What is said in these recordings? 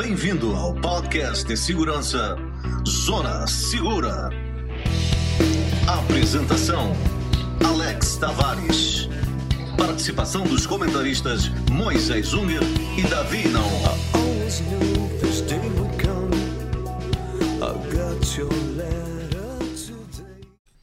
Bem-vindo ao podcast de segurança Zona Segura. Apresentação: Alex Tavares. Participação dos comentaristas Moisés Unger e Davi Naon.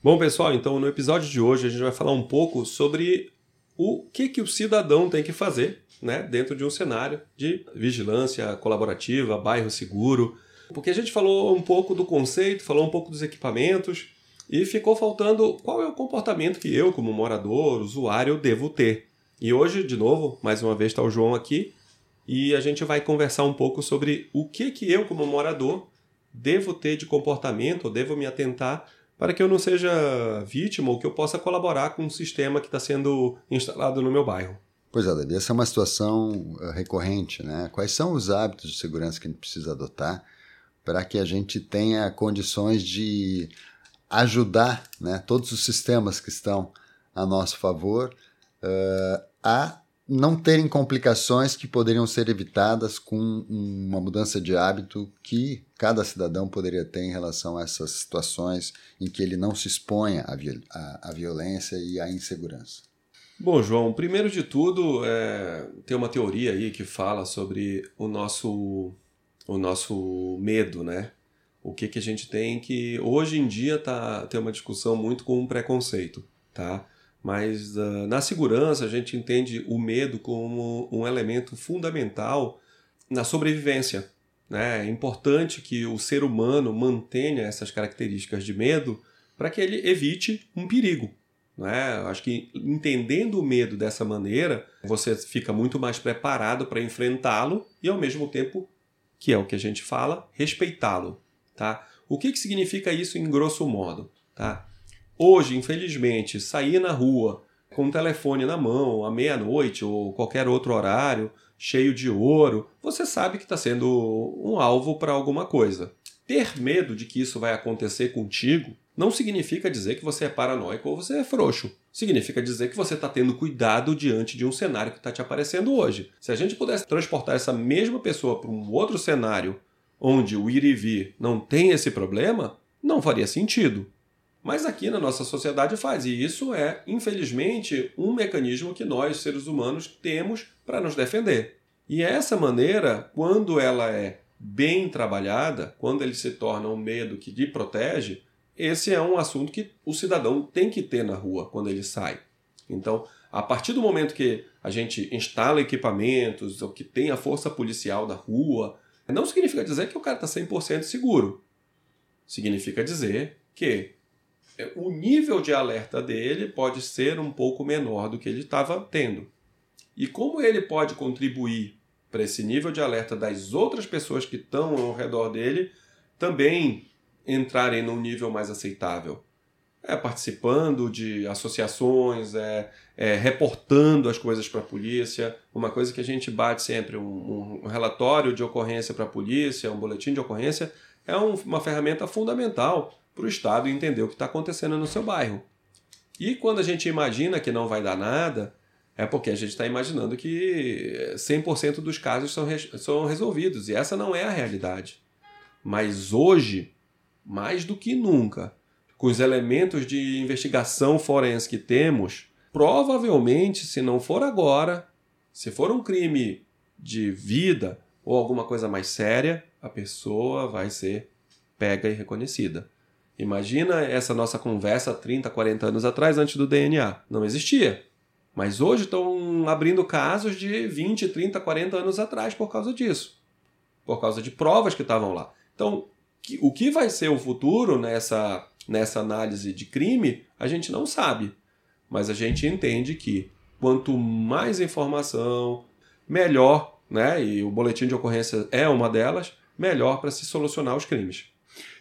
Bom, pessoal, então no episódio de hoje a gente vai falar um pouco sobre o que, que o cidadão tem que fazer né, dentro de um cenário de vigilância colaborativa, bairro seguro. Porque a gente falou um pouco do conceito, falou um pouco dos equipamentos e ficou faltando qual é o comportamento que eu, como morador, usuário, devo ter. E hoje, de novo, mais uma vez está o João aqui e a gente vai conversar um pouco sobre o que, que eu, como morador, devo ter de comportamento, ou devo me atentar para que eu não seja vítima ou que eu possa colaborar com um sistema que está sendo instalado no meu bairro. Pois é, Davi, essa é uma situação uh, recorrente, né? Quais são os hábitos de segurança que a gente precisa adotar para que a gente tenha condições de ajudar né, todos os sistemas que estão a nosso favor uh, a não terem complicações que poderiam ser evitadas com uma mudança de hábito que cada cidadão poderia ter em relação a essas situações em que ele não se exponha à, viol à, à violência e à insegurança. Bom, João, primeiro de tudo, é, tem uma teoria aí que fala sobre o nosso, o nosso medo, né? O que, que a gente tem que hoje em dia tá, tem uma discussão muito com um preconceito, tá? Mas uh, na segurança a gente entende o medo como um elemento fundamental na sobrevivência. Né? É importante que o ser humano mantenha essas características de medo para que ele evite um perigo. Né? Acho que entendendo o medo dessa maneira, você fica muito mais preparado para enfrentá-lo e, ao mesmo tempo, que é o que a gente fala, respeitá-lo. Tá? O que, que significa isso em grosso modo? Tá? Hoje, infelizmente, sair na rua com o telefone na mão à meia-noite ou qualquer outro horário, cheio de ouro, você sabe que está sendo um alvo para alguma coisa. Ter medo de que isso vai acontecer contigo não significa dizer que você é paranoico ou você é frouxo. Significa dizer que você está tendo cuidado diante de um cenário que está te aparecendo hoje. Se a gente pudesse transportar essa mesma pessoa para um outro cenário onde o ir e vir não tem esse problema, não faria sentido. Mas aqui na nossa sociedade faz, e isso é, infelizmente, um mecanismo que nós, seres humanos, temos para nos defender. E essa maneira, quando ela é bem trabalhada, quando ele se torna um medo que lhe protege, esse é um assunto que o cidadão tem que ter na rua quando ele sai. Então, a partir do momento que a gente instala equipamentos, ou que tem a força policial na rua, não significa dizer que o cara está 100% seguro. Significa dizer que é, o nível de alerta dele pode ser um pouco menor do que ele estava tendo. E como ele pode contribuir para esse nível de alerta das outras pessoas que estão ao redor dele também entrarem num nível mais aceitável? É participando de associações, é, é reportando as coisas para a polícia. Uma coisa que a gente bate sempre, um, um relatório de ocorrência para a polícia, um boletim de ocorrência, é um, uma ferramenta fundamental para o Estado entender o que está acontecendo no seu bairro. E quando a gente imagina que não vai dar nada, é porque a gente está imaginando que 100% dos casos são, são resolvidos. E essa não é a realidade. Mas hoje, mais do que nunca, com os elementos de investigação forense que temos, provavelmente, se não for agora, se for um crime de vida ou alguma coisa mais séria, a pessoa vai ser pega e reconhecida. Imagina essa nossa conversa 30, 40 anos atrás, antes do DNA. Não existia. Mas hoje estão abrindo casos de 20, 30, 40 anos atrás por causa disso. Por causa de provas que estavam lá. Então, o que vai ser o futuro nessa, nessa análise de crime, a gente não sabe. Mas a gente entende que quanto mais informação, melhor, né? E o boletim de ocorrência é uma delas, melhor para se solucionar os crimes.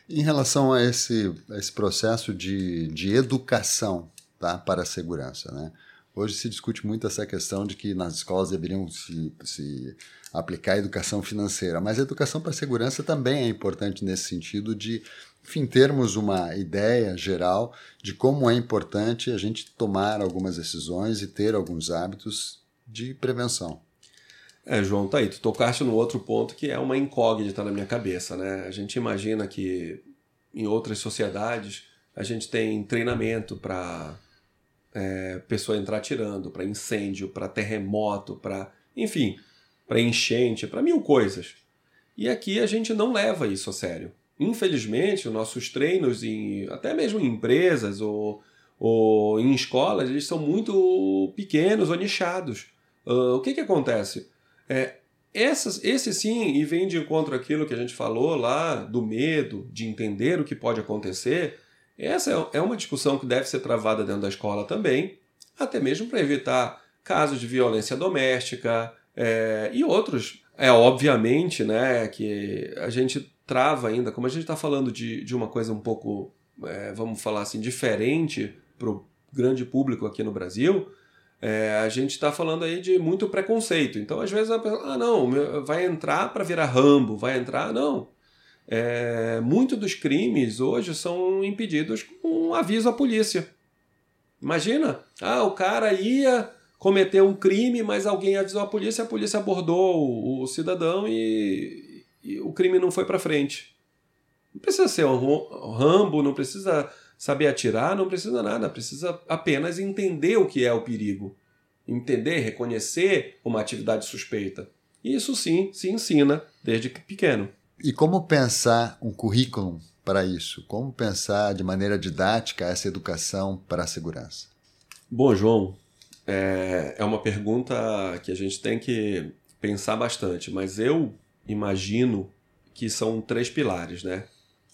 Em relação a esse, a esse processo de, de educação tá, para a segurança, né? Hoje se discute muito essa questão de que nas escolas deveriam se, se aplicar a educação financeira, mas a educação para a segurança também é importante nesse sentido de, enfim, termos uma ideia geral de como é importante a gente tomar algumas decisões e ter alguns hábitos de prevenção. É, João, tá aí. Tu tocaste no outro ponto que é uma incógnita na minha cabeça, né? A gente imagina que em outras sociedades a gente tem treinamento para é, pessoa entrar tirando, para incêndio, para terremoto, para enfim, para enchente, para mil coisas. E aqui a gente não leva isso a sério. Infelizmente, os nossos treinos, em, até mesmo em empresas ou, ou em escolas, eles são muito pequenos ou nichados. Uh, o que, que acontece? É, essas, esse sim, e vem de encontro àquilo que a gente falou lá, do medo, de entender o que pode acontecer, essa é, é uma discussão que deve ser travada dentro da escola também, até mesmo para evitar casos de violência doméstica é, e outros. É obviamente né, que a gente trava ainda, como a gente está falando de, de uma coisa um pouco, é, vamos falar assim, diferente para o grande público aqui no Brasil, é, a gente está falando aí de muito preconceito. Então, às vezes, a pessoa, ah, não, vai entrar para virar Rambo, vai entrar. Não. É, muito dos crimes hoje são impedidos com um aviso à polícia. Imagina, ah, o cara ia cometer um crime, mas alguém avisou a polícia, a polícia abordou o, o cidadão e, e, o crime não foi para frente. Não precisa ser um Rambo, não precisa saber atirar, não precisa nada, precisa apenas entender o que é o perigo. Entender, reconhecer uma atividade suspeita. Isso sim se ensina desde pequeno. E como pensar um currículo para isso? Como pensar de maneira didática essa educação para a segurança? Bom, João, é, é uma pergunta que a gente tem que pensar bastante, mas eu imagino que são três pilares, né?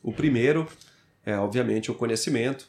O primeiro é, obviamente, o conhecimento,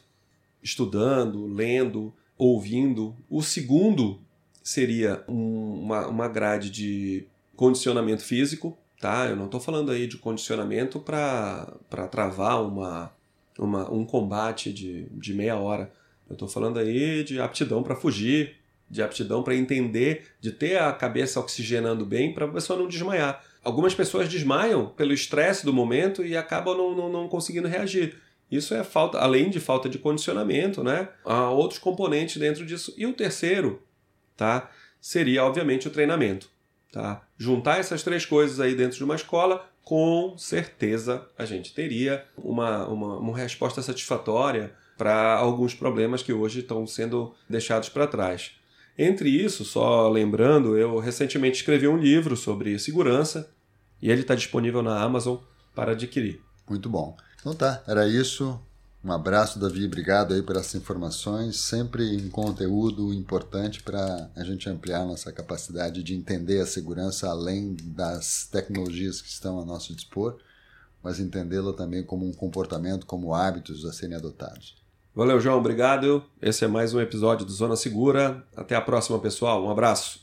estudando, lendo, ouvindo. O segundo seria um, uma, uma grade de condicionamento físico, tá? Eu não estou falando aí de condicionamento para travar uma, uma, um combate de, de meia hora. Eu estou falando aí de aptidão para fugir, de aptidão para entender, de ter a cabeça oxigenando bem para a pessoa não desmaiar. Algumas pessoas desmaiam pelo estresse do momento e acabam não, não, não conseguindo reagir. Isso é falta, além de falta de condicionamento, né? Há outros componentes dentro disso. E o terceiro, tá? Seria obviamente o treinamento, tá? Juntar essas três coisas aí dentro de uma escola, com certeza a gente teria uma, uma, uma resposta satisfatória para alguns problemas que hoje estão sendo deixados para trás. Entre isso, só lembrando, eu recentemente escrevi um livro sobre segurança e ele está disponível na Amazon para adquirir. Muito bom. Então tá, era isso. Um abraço, Davi. Obrigado aí por essas informações. Sempre um conteúdo importante para a gente ampliar nossa capacidade de entender a segurança além das tecnologias que estão a nosso dispor, mas entendê-la também como um comportamento, como hábitos a serem adotados. Valeu, João. Obrigado. Esse é mais um episódio do Zona Segura. Até a próxima, pessoal. Um abraço.